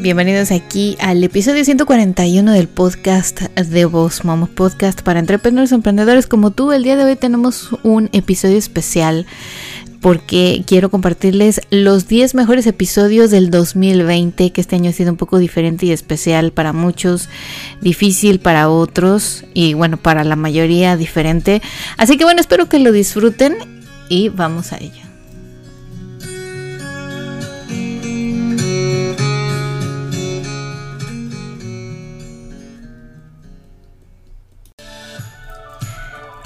Bienvenidos aquí al episodio 141 del podcast de Boss Mom, podcast para entrepreneurs emprendedores como tú. El día de hoy tenemos un episodio especial porque quiero compartirles los 10 mejores episodios del 2020, que este año ha sido un poco diferente y especial para muchos, difícil para otros y bueno, para la mayoría diferente. Así que bueno, espero que lo disfruten y vamos a ello.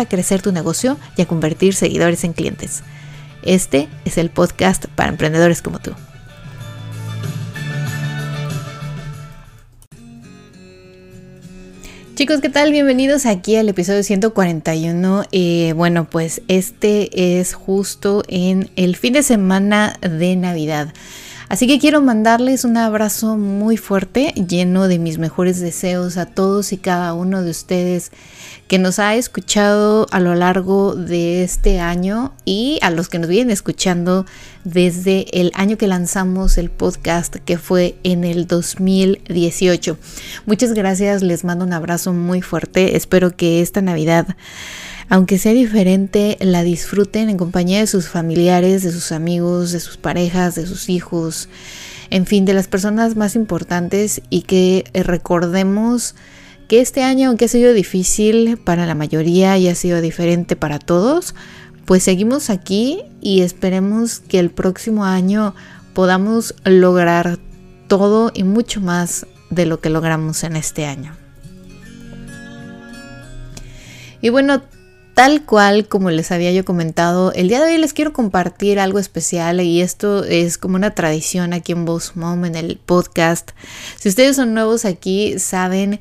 a crecer tu negocio y a convertir seguidores en clientes. Este es el podcast para emprendedores como tú. Chicos, ¿qué tal? Bienvenidos aquí al episodio 141. Eh, bueno, pues este es justo en el fin de semana de Navidad. Así que quiero mandarles un abrazo muy fuerte, lleno de mis mejores deseos a todos y cada uno de ustedes que nos ha escuchado a lo largo de este año y a los que nos vienen escuchando desde el año que lanzamos el podcast que fue en el 2018. Muchas gracias, les mando un abrazo muy fuerte. Espero que esta Navidad aunque sea diferente, la disfruten en compañía de sus familiares, de sus amigos, de sus parejas, de sus hijos, en fin, de las personas más importantes y que recordemos que este año, aunque ha sido difícil para la mayoría y ha sido diferente para todos, pues seguimos aquí y esperemos que el próximo año podamos lograr todo y mucho más de lo que logramos en este año. Y bueno, Tal cual como les había yo comentado, el día de hoy les quiero compartir algo especial y esto es como una tradición aquí en Boss Mom en el podcast. Si ustedes son nuevos aquí, saben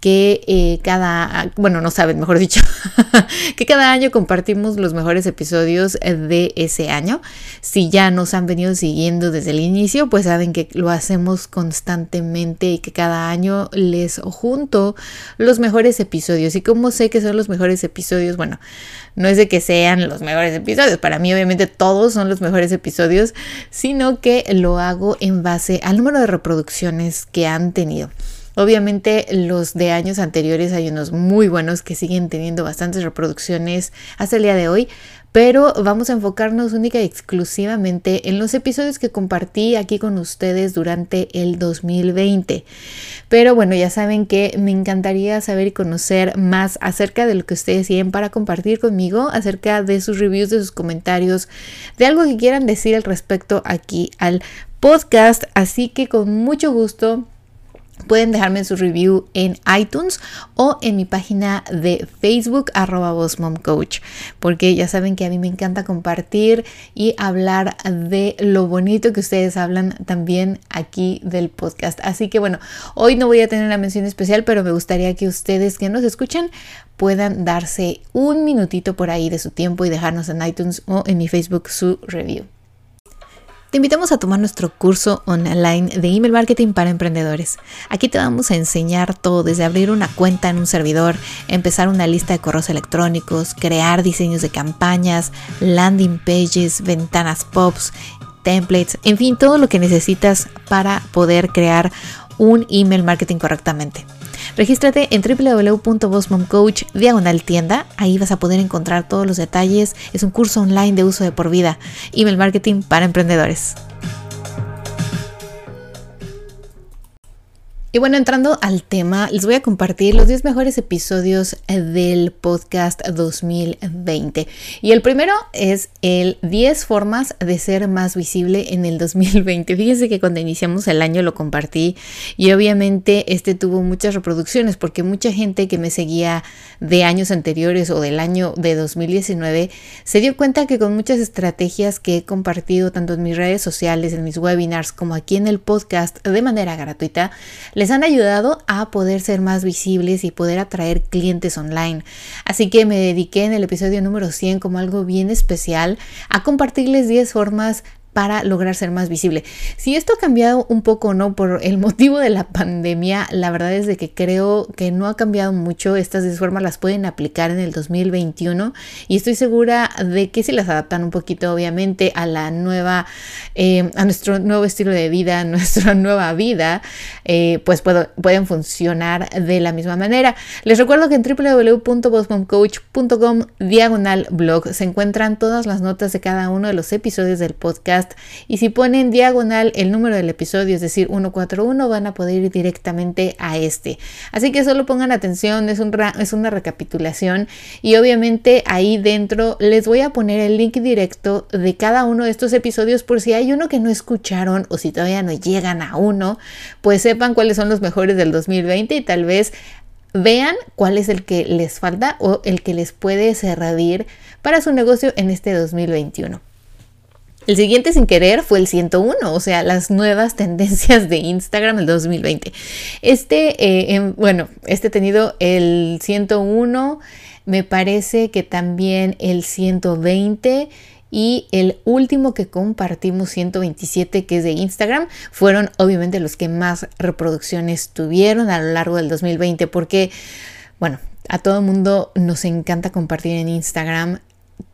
que eh, cada, bueno, no saben, mejor dicho, que cada año compartimos los mejores episodios de ese año. Si ya nos han venido siguiendo desde el inicio, pues saben que lo hacemos constantemente y que cada año les junto los mejores episodios. ¿Y cómo sé que son los mejores episodios? Bueno, no es de que sean los mejores episodios, para mí obviamente todos son los mejores episodios, sino que lo hago en base al número de reproducciones que han tenido. Obviamente los de años anteriores hay unos muy buenos que siguen teniendo bastantes reproducciones hasta el día de hoy, pero vamos a enfocarnos única y exclusivamente en los episodios que compartí aquí con ustedes durante el 2020. Pero bueno, ya saben que me encantaría saber y conocer más acerca de lo que ustedes tienen para compartir conmigo, acerca de sus reviews, de sus comentarios, de algo que quieran decir al respecto aquí al podcast. Así que con mucho gusto Pueden dejarme su review en iTunes o en mi página de Facebook arroba Coach, porque ya saben que a mí me encanta compartir y hablar de lo bonito que ustedes hablan también aquí del podcast. Así que bueno, hoy no voy a tener una mención especial, pero me gustaría que ustedes que nos escuchan puedan darse un minutito por ahí de su tiempo y dejarnos en iTunes o en mi Facebook su review. Te invitamos a tomar nuestro curso online de email marketing para emprendedores. Aquí te vamos a enseñar todo, desde abrir una cuenta en un servidor, empezar una lista de correos electrónicos, crear diseños de campañas, landing pages, ventanas pops, templates, en fin, todo lo que necesitas para poder crear un email marketing correctamente. Regístrate en www.bossmomcoach diagonal tienda. Ahí vas a poder encontrar todos los detalles. Es un curso online de uso de por vida. Email marketing para emprendedores. Y bueno, entrando al tema, les voy a compartir los 10 mejores episodios del podcast 2020. Y el primero es el 10 formas de ser más visible en el 2020. Fíjense que cuando iniciamos el año lo compartí y obviamente este tuvo muchas reproducciones porque mucha gente que me seguía de años anteriores o del año de 2019 se dio cuenta que con muchas estrategias que he compartido tanto en mis redes sociales, en mis webinars como aquí en el podcast de manera gratuita, les han ayudado a poder ser más visibles y poder atraer clientes online. Así que me dediqué en el episodio número 100 como algo bien especial a compartirles 10 formas para lograr ser más visible. Si esto ha cambiado un poco no por el motivo de la pandemia, la verdad es de que creo que no ha cambiado mucho. Estas 10 formas las pueden aplicar en el 2021 y estoy segura de que si las adaptan un poquito obviamente a la nueva, eh, a nuestro nuevo estilo de vida, a nuestra nueva vida, eh, pues pueden funcionar de la misma manera. Les recuerdo que en www.bossmomcoach.com diagonal blog se encuentran todas las notas de cada uno de los episodios del podcast y si ponen diagonal el número del episodio, es decir, 141, van a poder ir directamente a este. Así que solo pongan atención, es, un es una recapitulación y obviamente ahí dentro les voy a poner el link directo de cada uno de estos episodios por si hay uno que no escucharon o si todavía no llegan a uno, pues sepan cuáles son los mejores del 2020 y tal vez vean cuál es el que les falta o el que les puede servir para su negocio en este 2021. El siguiente sin querer fue el 101, o sea, las nuevas tendencias de Instagram del 2020. Este, eh, bueno, este tenido el 101, me parece que también el 120 y el último que compartimos 127 que es de Instagram fueron obviamente los que más reproducciones tuvieron a lo largo del 2020 porque bueno a todo el mundo nos encanta compartir en Instagram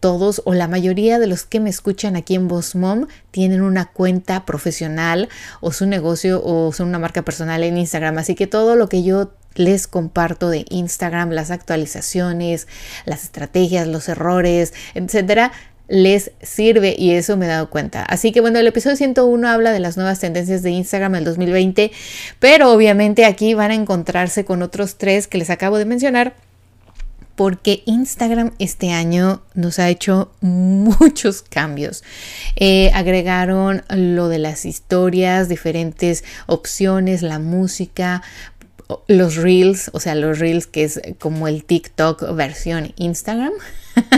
todos o la mayoría de los que me escuchan aquí en Boss Mom tienen una cuenta profesional o su negocio o son una marca personal en Instagram. Así que todo lo que yo les comparto de Instagram, las actualizaciones, las estrategias, los errores, etcétera, les sirve y eso me he dado cuenta. Así que bueno, el episodio 101 habla de las nuevas tendencias de Instagram del 2020, pero obviamente aquí van a encontrarse con otros tres que les acabo de mencionar porque Instagram este año nos ha hecho muchos cambios. Eh, agregaron lo de las historias, diferentes opciones, la música, los reels, o sea, los reels que es como el TikTok versión Instagram.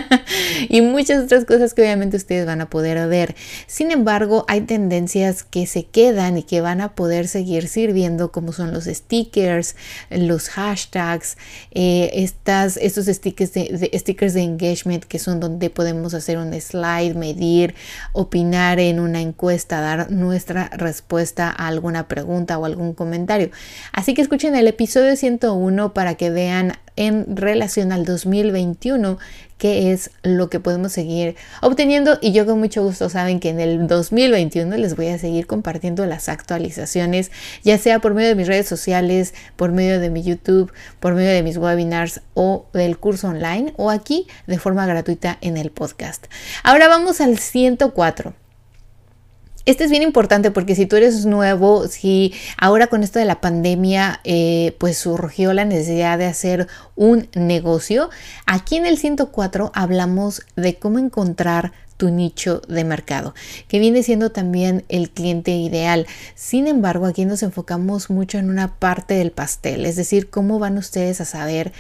y muchas otras cosas que obviamente ustedes van a poder ver. Sin embargo, hay tendencias que se quedan y que van a poder seguir sirviendo, como son los stickers, los hashtags, eh, estas, estos stickers de, stickers de engagement que son donde podemos hacer un slide, medir, opinar en una encuesta, dar nuestra respuesta a alguna pregunta o algún comentario. Así que escuchen el episodio 101 para que vean en relación al 2021 qué es lo que podemos seguir obteniendo. Y yo con mucho gusto saben que en el 2021 les voy a seguir compartiendo las actualizaciones ya sea por medio de mis redes sociales por medio de mi YouTube por medio de mis webinars o del curso online o aquí de forma gratuita en el podcast. Ahora vamos al 104 este es bien importante porque si tú eres nuevo, si ahora con esto de la pandemia eh, pues surgió la necesidad de hacer un negocio, aquí en el 104 hablamos de cómo encontrar tu nicho de mercado, que viene siendo también el cliente ideal. Sin embargo, aquí nos enfocamos mucho en una parte del pastel, es decir, cómo van ustedes a saber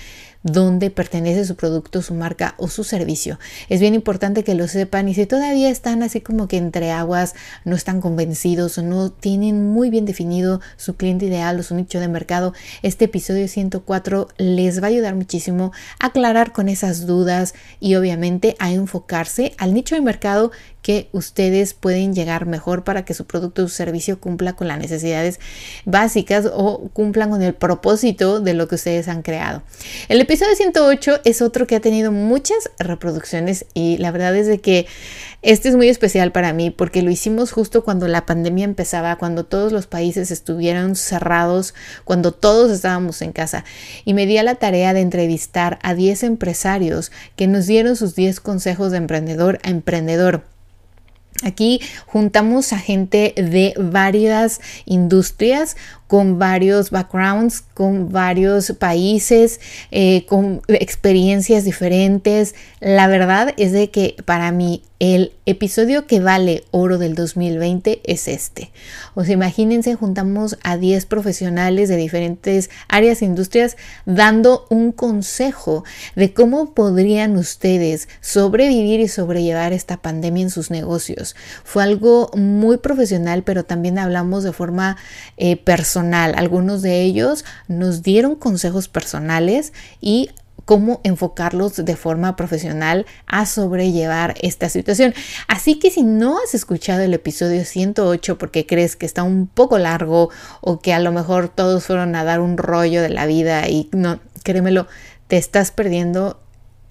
dónde pertenece su producto, su marca o su servicio. Es bien importante que lo sepan y si todavía están así como que entre aguas, no están convencidos o no tienen muy bien definido su cliente ideal o su nicho de mercado, este episodio 104 les va a ayudar muchísimo a aclarar con esas dudas y obviamente a enfocarse al nicho de mercado que ustedes pueden llegar mejor para que su producto o su servicio cumpla con las necesidades básicas o cumplan con el propósito de lo que ustedes han creado. El episodio 108 es otro que ha tenido muchas reproducciones y la verdad es de que este es muy especial para mí porque lo hicimos justo cuando la pandemia empezaba, cuando todos los países estuvieron cerrados, cuando todos estábamos en casa y me di a la tarea de entrevistar a 10 empresarios que nos dieron sus 10 consejos de emprendedor a emprendedor. Aquí juntamos a gente de varias industrias con varios backgrounds, con varios países, eh, con experiencias diferentes. La verdad es de que para mí el episodio que vale oro del 2020 es este. O sea, imagínense, juntamos a 10 profesionales de diferentes áreas e industrias dando un consejo de cómo podrían ustedes sobrevivir y sobrellevar esta pandemia en sus negocios. Fue algo muy profesional, pero también hablamos de forma eh, personal. Algunos de ellos nos dieron consejos personales y cómo enfocarlos de forma profesional a sobrellevar esta situación. Así que si no has escuchado el episodio 108 porque crees que está un poco largo o que a lo mejor todos fueron a dar un rollo de la vida y no, créemelo, te estás perdiendo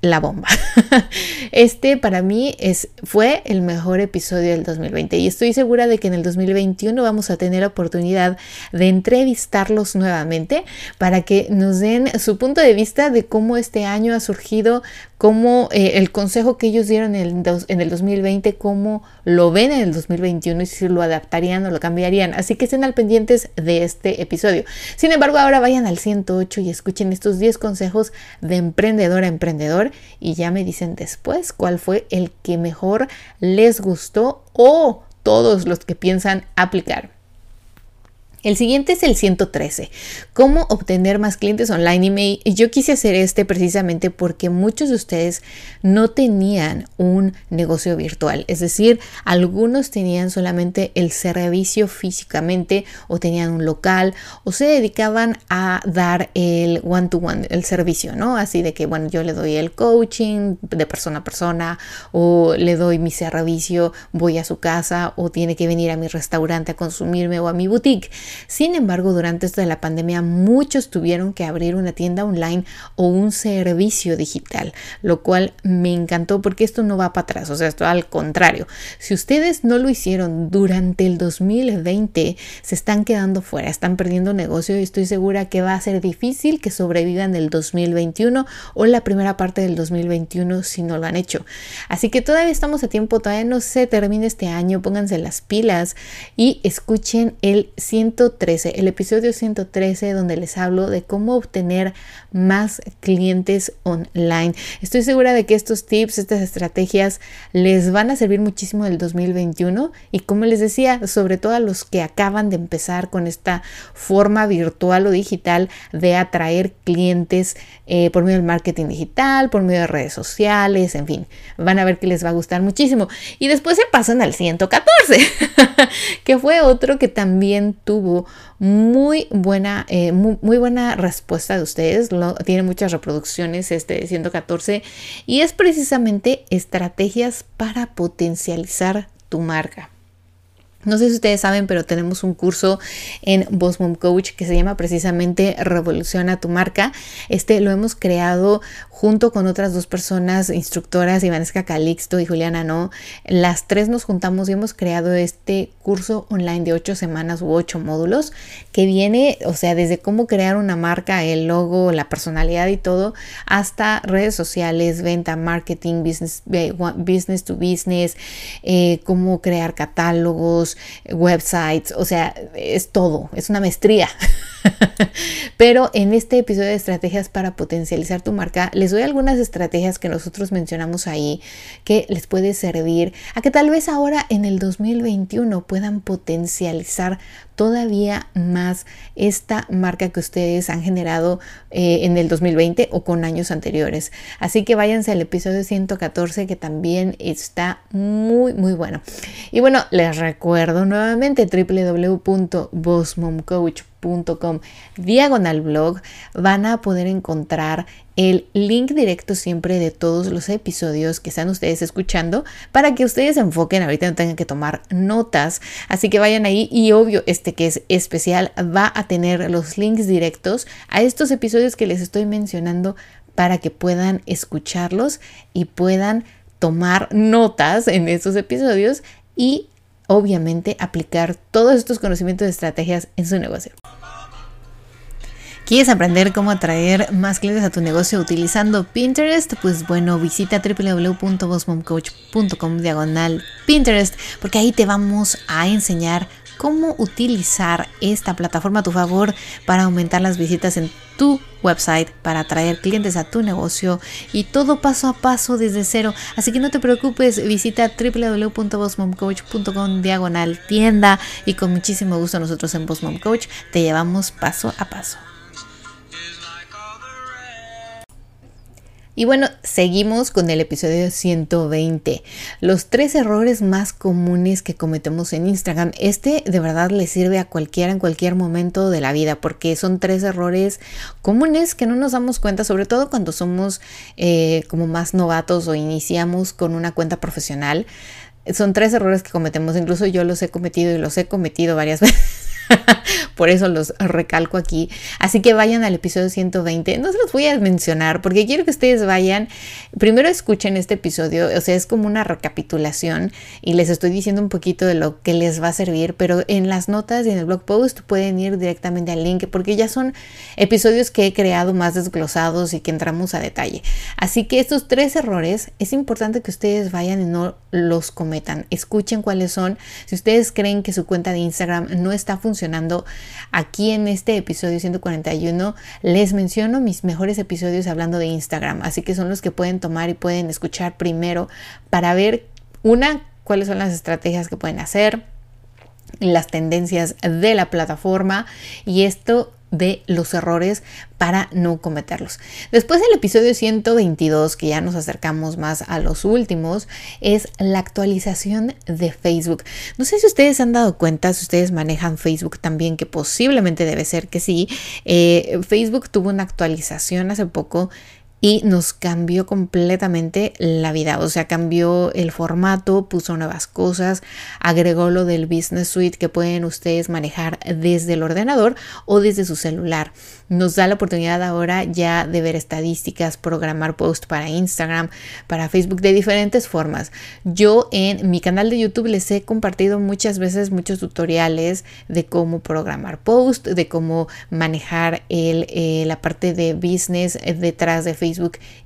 la bomba. Este para mí es, fue el mejor episodio del 2020 y estoy segura de que en el 2021 vamos a tener oportunidad de entrevistarlos nuevamente para que nos den su punto de vista de cómo este año ha surgido, cómo eh, el consejo que ellos dieron en el, en el 2020, cómo lo ven en el 2021 y si lo adaptarían o lo cambiarían. Así que estén al pendientes de este episodio. Sin embargo, ahora vayan al 108 y escuchen estos 10 consejos de emprendedor a emprendedor y ya me dicen después cuál fue el que mejor les gustó o todos los que piensan aplicar. El siguiente es el 113, cómo obtener más clientes online. Y yo quise hacer este precisamente porque muchos de ustedes no tenían un negocio virtual, es decir, algunos tenían solamente el servicio físicamente o tenían un local o se dedicaban a dar el one-to-one, el servicio, ¿no? Así de que, bueno, yo le doy el coaching de persona a persona o le doy mi servicio, voy a su casa o tiene que venir a mi restaurante a consumirme o a mi boutique. Sin embargo, durante esto de la pandemia, muchos tuvieron que abrir una tienda online o un servicio digital, lo cual me encantó porque esto no va para atrás, o sea, esto al contrario. Si ustedes no lo hicieron durante el 2020, se están quedando fuera, están perdiendo negocio y estoy segura que va a ser difícil que sobrevivan el 2021 o la primera parte del 2021 si no lo han hecho. Así que todavía estamos a tiempo, todavía no se termina este año, pónganse las pilas y escuchen el 100 el episodio 113, donde les hablo de cómo obtener más clientes online. Estoy segura de que estos tips, estas estrategias les van a servir muchísimo el 2021 y como les decía, sobre todo a los que acaban de empezar con esta forma virtual o digital de atraer clientes eh, por medio del marketing digital, por medio de redes sociales, en fin, van a ver que les va a gustar muchísimo. Y después se pasan al 114, que fue otro que también tuvo muy buena, eh, muy, buena respuesta de ustedes. Tiene muchas reproducciones este 114 y es precisamente estrategias para potencializar tu marca. No sé si ustedes saben, pero tenemos un curso en Boss Mom Coach que se llama precisamente Revoluciona tu marca. Este lo hemos creado junto con otras dos personas, instructoras, Ivanesca Calixto y Juliana No. Las tres nos juntamos y hemos creado este curso online de ocho semanas u ocho módulos que viene, o sea, desde cómo crear una marca, el logo, la personalidad y todo, hasta redes sociales, venta, marketing, business, eh, to business, eh, cómo crear catálogos, websites, o sea, es todo, es una maestría. Pero en este episodio de estrategias para potencializar tu marca, les doy algunas estrategias que nosotros mencionamos ahí que les puede servir a que tal vez ahora en el 2021 puedan potencializar todavía más esta marca que ustedes han generado eh, en el 2020 o con años anteriores. Así que váyanse al episodio 114 que también está muy muy bueno. Y bueno, les recuerdo nuevamente www.bossmomcoach.com diagonal blog van a poder encontrar el link directo siempre de todos los episodios que están ustedes escuchando para que ustedes se enfoquen, ahorita no tengan que tomar notas, así que vayan ahí y obvio este que es especial va a tener los links directos a estos episodios que les estoy mencionando para que puedan escucharlos y puedan tomar notas en estos episodios y obviamente aplicar todos estos conocimientos de estrategias en su negocio. ¿Quieres aprender cómo atraer más clientes a tu negocio utilizando Pinterest? Pues bueno, visita www.bossmomcoach.com diagonal Pinterest porque ahí te vamos a enseñar cómo utilizar esta plataforma a tu favor para aumentar las visitas en tu website para atraer clientes a tu negocio y todo paso a paso desde cero. Así que no te preocupes, visita www.bossmomcoach.com diagonal tienda y con muchísimo gusto nosotros en Boss Mom Coach te llevamos paso a paso. Y bueno, seguimos con el episodio 120. Los tres errores más comunes que cometemos en Instagram. Este de verdad le sirve a cualquiera en cualquier momento de la vida porque son tres errores comunes que no nos damos cuenta, sobre todo cuando somos eh, como más novatos o iniciamos con una cuenta profesional. Son tres errores que cometemos, incluso yo los he cometido y los he cometido varias veces. Por eso los recalco aquí. Así que vayan al episodio 120. No se los voy a mencionar porque quiero que ustedes vayan. Primero escuchen este episodio. O sea, es como una recapitulación y les estoy diciendo un poquito de lo que les va a servir. Pero en las notas y en el blog post pueden ir directamente al link porque ya son episodios que he creado más desglosados y que entramos a detalle. Así que estos tres errores es importante que ustedes vayan y no los cometan. Escuchen cuáles son. Si ustedes creen que su cuenta de Instagram no está funcionando, Aquí en este episodio 141 les menciono mis mejores episodios hablando de Instagram, así que son los que pueden tomar y pueden escuchar primero para ver una, cuáles son las estrategias que pueden hacer, las tendencias de la plataforma y esto de los errores para no cometerlos. Después del episodio 122, que ya nos acercamos más a los últimos, es la actualización de Facebook. No sé si ustedes han dado cuenta, si ustedes manejan Facebook también, que posiblemente debe ser que sí. Eh, Facebook tuvo una actualización hace poco y nos cambió completamente la vida. O sea, cambió el formato, puso nuevas cosas, agregó lo del Business Suite que pueden ustedes manejar desde el ordenador o desde su celular nos da la oportunidad ahora ya de ver estadísticas, programar post para Instagram, para Facebook de diferentes formas. Yo en mi canal de YouTube les he compartido muchas veces muchos tutoriales de cómo programar post, de cómo manejar el, eh, la parte de business detrás de Facebook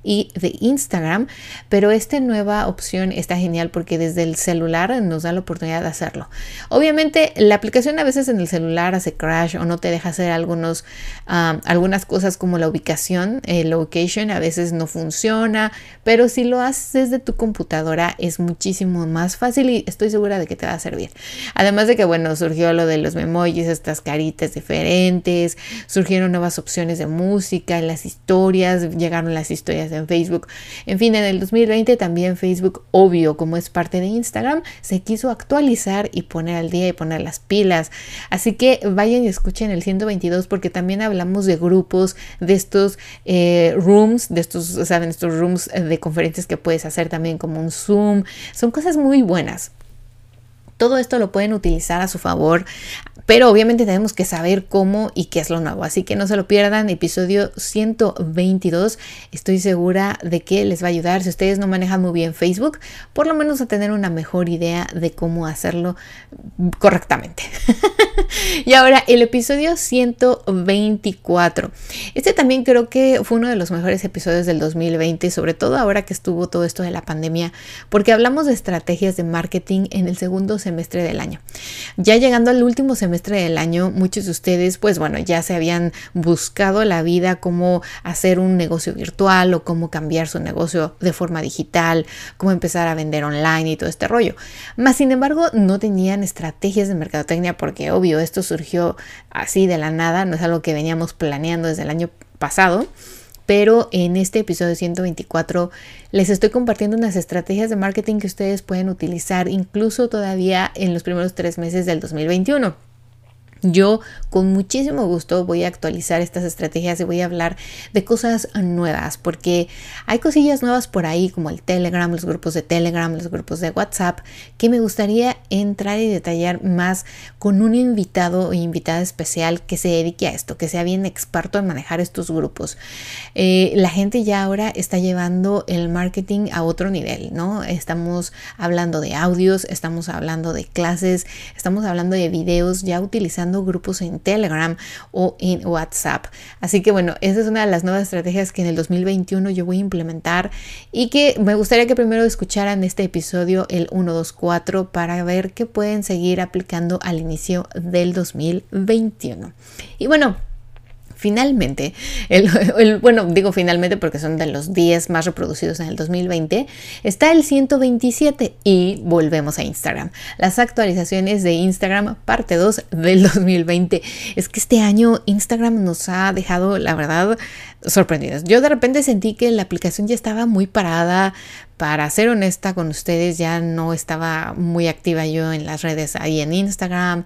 y de Instagram, pero esta nueva opción está genial porque desde el celular nos da la oportunidad de hacerlo. Obviamente la aplicación a veces en el celular hace crash o no te deja hacer algunos algunas cosas como la ubicación, el location a veces no funciona, pero si lo haces desde tu computadora es muchísimo más fácil y estoy segura de que te va a servir. Además de que, bueno, surgió lo de los memojis, estas caritas diferentes, surgieron nuevas opciones de música, las historias, llegaron las historias en Facebook. En fin, en el 2020 también Facebook, obvio, como es parte de Instagram, se quiso actualizar y poner al día y poner las pilas. Así que vayan y escuchen el 122 porque también hablamos de grupos, de estos eh, rooms, de estos, saben, estos rooms de conferencias que puedes hacer también como un Zoom. Son cosas muy buenas. Todo esto lo pueden utilizar a su favor. Pero obviamente tenemos que saber cómo y qué es lo nuevo. Así que no se lo pierdan. Episodio 122. Estoy segura de que les va a ayudar. Si ustedes no manejan muy bien Facebook, por lo menos a tener una mejor idea de cómo hacerlo correctamente. y ahora el episodio 124. Este también creo que fue uno de los mejores episodios del 2020, sobre todo ahora que estuvo todo esto de la pandemia, porque hablamos de estrategias de marketing en el segundo semestre del año. Ya llegando al último semestre, semestre del año, muchos de ustedes, pues bueno, ya se habían buscado la vida, cómo hacer un negocio virtual o cómo cambiar su negocio de forma digital, cómo empezar a vender online y todo este rollo. Más sin embargo, no tenían estrategias de mercadotecnia porque obvio, esto surgió así de la nada, no es algo que veníamos planeando desde el año pasado pero en este episodio 124 les estoy compartiendo unas estrategias de marketing que ustedes pueden utilizar incluso todavía en los primeros tres meses del 2021. Yo con muchísimo gusto voy a actualizar estas estrategias y voy a hablar de cosas nuevas porque hay cosillas nuevas por ahí como el Telegram, los grupos de Telegram, los grupos de WhatsApp que me gustaría entrar y detallar más con un invitado o invitada especial que se dedique a esto, que sea bien experto en manejar estos grupos. Eh, la gente ya ahora está llevando el marketing a otro nivel, ¿no? Estamos hablando de audios, estamos hablando de clases, estamos hablando de videos ya utilizando grupos en Telegram o en WhatsApp. Así que bueno, esa es una de las nuevas estrategias que en el 2021 yo voy a implementar y que me gustaría que primero escucharan este episodio, el 124, para ver qué pueden seguir aplicando al inicio del 2021. Y bueno, finalmente, el, bueno, digo finalmente porque son de los 10 más reproducidos en el 2020, está el 127 y volvemos a Instagram. Las actualizaciones de Instagram, parte 2 del 2020. Es que este año Instagram nos ha dejado, la verdad, sorprendidos. Yo de repente sentí que la aplicación ya estaba muy parada, para ser honesta con ustedes, ya no estaba muy activa yo en las redes ahí en Instagram.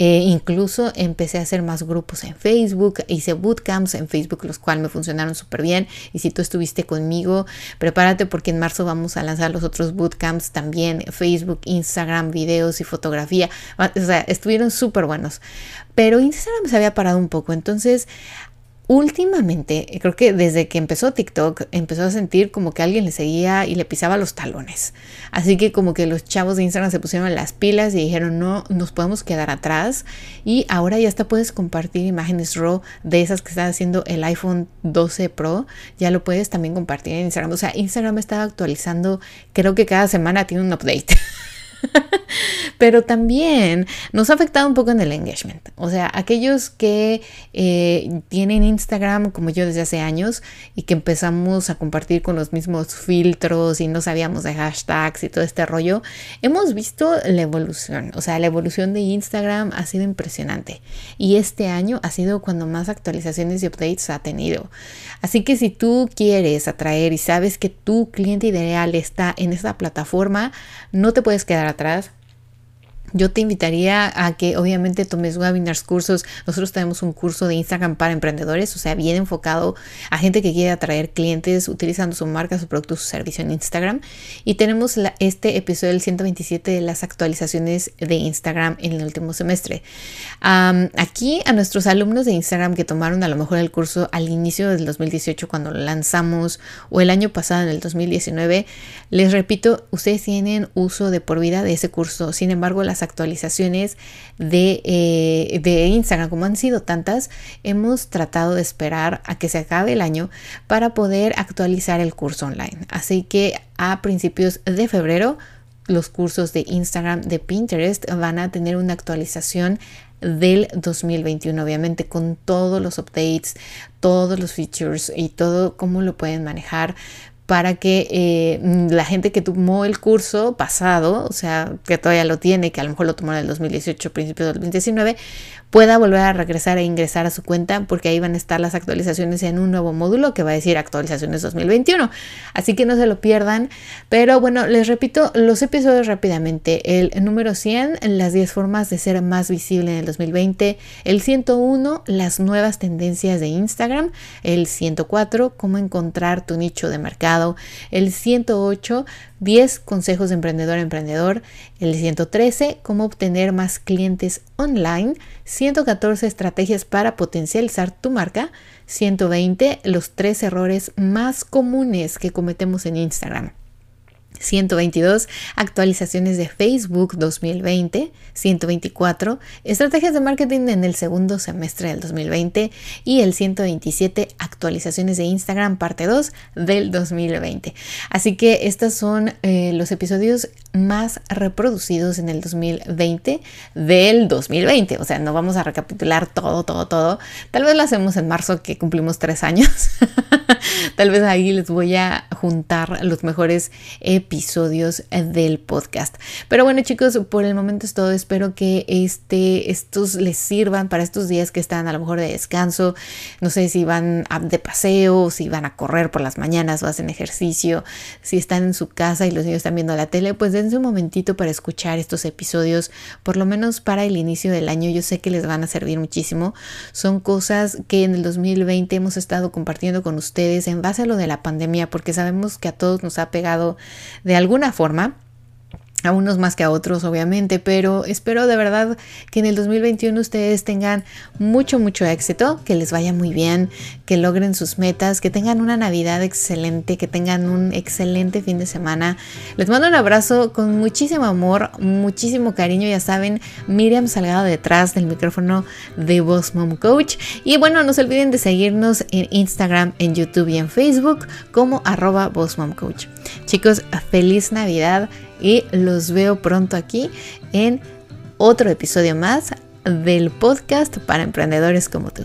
Eh, incluso empecé a hacer más grupos en Facebook. Hice bootcamps en Facebook, los cuales me funcionaron súper bien. Y si tú estuviste conmigo, prepárate porque en marzo vamos a lanzar los otros bootcamps también. Facebook, Instagram, videos y fotografía. O sea, estuvieron súper buenos. Pero Instagram se había parado un poco. Entonces últimamente, creo que desde que empezó TikTok, empezó a sentir como que alguien le seguía y le pisaba los talones. Así que como que los chavos de Instagram se pusieron las pilas y dijeron, no, nos podemos quedar atrás. Y ahora ya hasta puedes compartir imágenes RAW de esas que está haciendo el iPhone 12 Pro. Ya lo puedes también compartir en Instagram. O sea, Instagram está actualizando, creo que cada semana tiene un update. Pero también nos ha afectado un poco en el engagement. O sea, aquellos que eh, tienen Instagram como yo desde hace años y que empezamos a compartir con los mismos filtros y no sabíamos de hashtags y todo este rollo, hemos visto la evolución. O sea, la evolución de Instagram ha sido impresionante. Y este año ha sido cuando más actualizaciones y updates ha tenido. Así que si tú quieres atraer y sabes que tu cliente ideal está en esta plataforma, no te puedes quedar atrás yo te invitaría a que obviamente tomes webinars, cursos. Nosotros tenemos un curso de Instagram para emprendedores, o sea, bien enfocado a gente que quiere atraer clientes utilizando su marca, su producto, su servicio en Instagram. Y tenemos este episodio del 127 de las actualizaciones de Instagram en el último semestre. aquí a nuestros alumnos de Instagram que tomaron a lo mejor el curso al inicio del 2018 cuando lo lanzamos o el año pasado en el 2019, les repito, ustedes tienen uso de por vida de ese curso. Sin embargo, las actualizaciones de, eh, de Instagram, como han sido tantas, hemos tratado de esperar a que se acabe el año para poder actualizar el curso online. Así que a principios de febrero los cursos de Instagram, de Pinterest van a tener una actualización del 2021, obviamente con todos los updates, todos los features y todo cómo lo pueden manejar para que eh, la gente que tomó el curso pasado, o sea, que todavía lo tiene, que a lo mejor lo tomó en el 2018, principio del 2019, pueda volver a regresar e ingresar a su cuenta porque ahí van a estar las actualizaciones en un nuevo módulo que va a decir actualizaciones 2021. Así que no se lo pierdan. Pero bueno, les repito los episodios rápidamente. El número 100, las 10 formas de ser más visible en el 2020. El 101, las nuevas tendencias de Instagram. El 104, cómo encontrar tu nicho de mercado. El 108, 10 consejos de emprendedor a emprendedor, el 113, cómo obtener más clientes online, 114 estrategias para potencializar tu marca, 120 los tres errores más comunes que cometemos en Instagram. 122 actualizaciones de Facebook 2020, 124 estrategias de marketing en el segundo semestre del 2020 y el 127 actualizaciones de Instagram parte 2 del 2020. Así que estos son eh, los episodios más reproducidos en el 2020 del 2020. O sea, no vamos a recapitular todo, todo, todo. Tal vez lo hacemos en marzo que cumplimos tres años. Tal vez ahí les voy a juntar los mejores episodios del podcast. Pero bueno chicos, por el momento es todo. Espero que este, estos les sirvan para estos días que están a lo mejor de descanso. No sé si van de paseo, si van a correr por las mañanas o hacen ejercicio, si están en su casa y los niños están viendo la tele, pues dense un momentito para escuchar estos episodios, por lo menos para el inicio del año. Yo sé que les van a servir muchísimo. Son cosas que en el 2020 hemos estado compartiendo con ustedes en base a lo de la pandemia, porque sabemos que a todos nos ha pegado de alguna forma. A unos más que a otros, obviamente, pero espero de verdad que en el 2021 ustedes tengan mucho, mucho éxito, que les vaya muy bien, que logren sus metas, que tengan una Navidad excelente, que tengan un excelente fin de semana. Les mando un abrazo con muchísimo amor, muchísimo cariño, ya saben, Miriam Salgado detrás del micrófono de Boss Mom Coach. Y bueno, no se olviden de seguirnos en Instagram, en YouTube y en Facebook como arroba Boss Mom Coach. Chicos, feliz Navidad y los veo pronto aquí en otro episodio más del podcast para emprendedores como tú.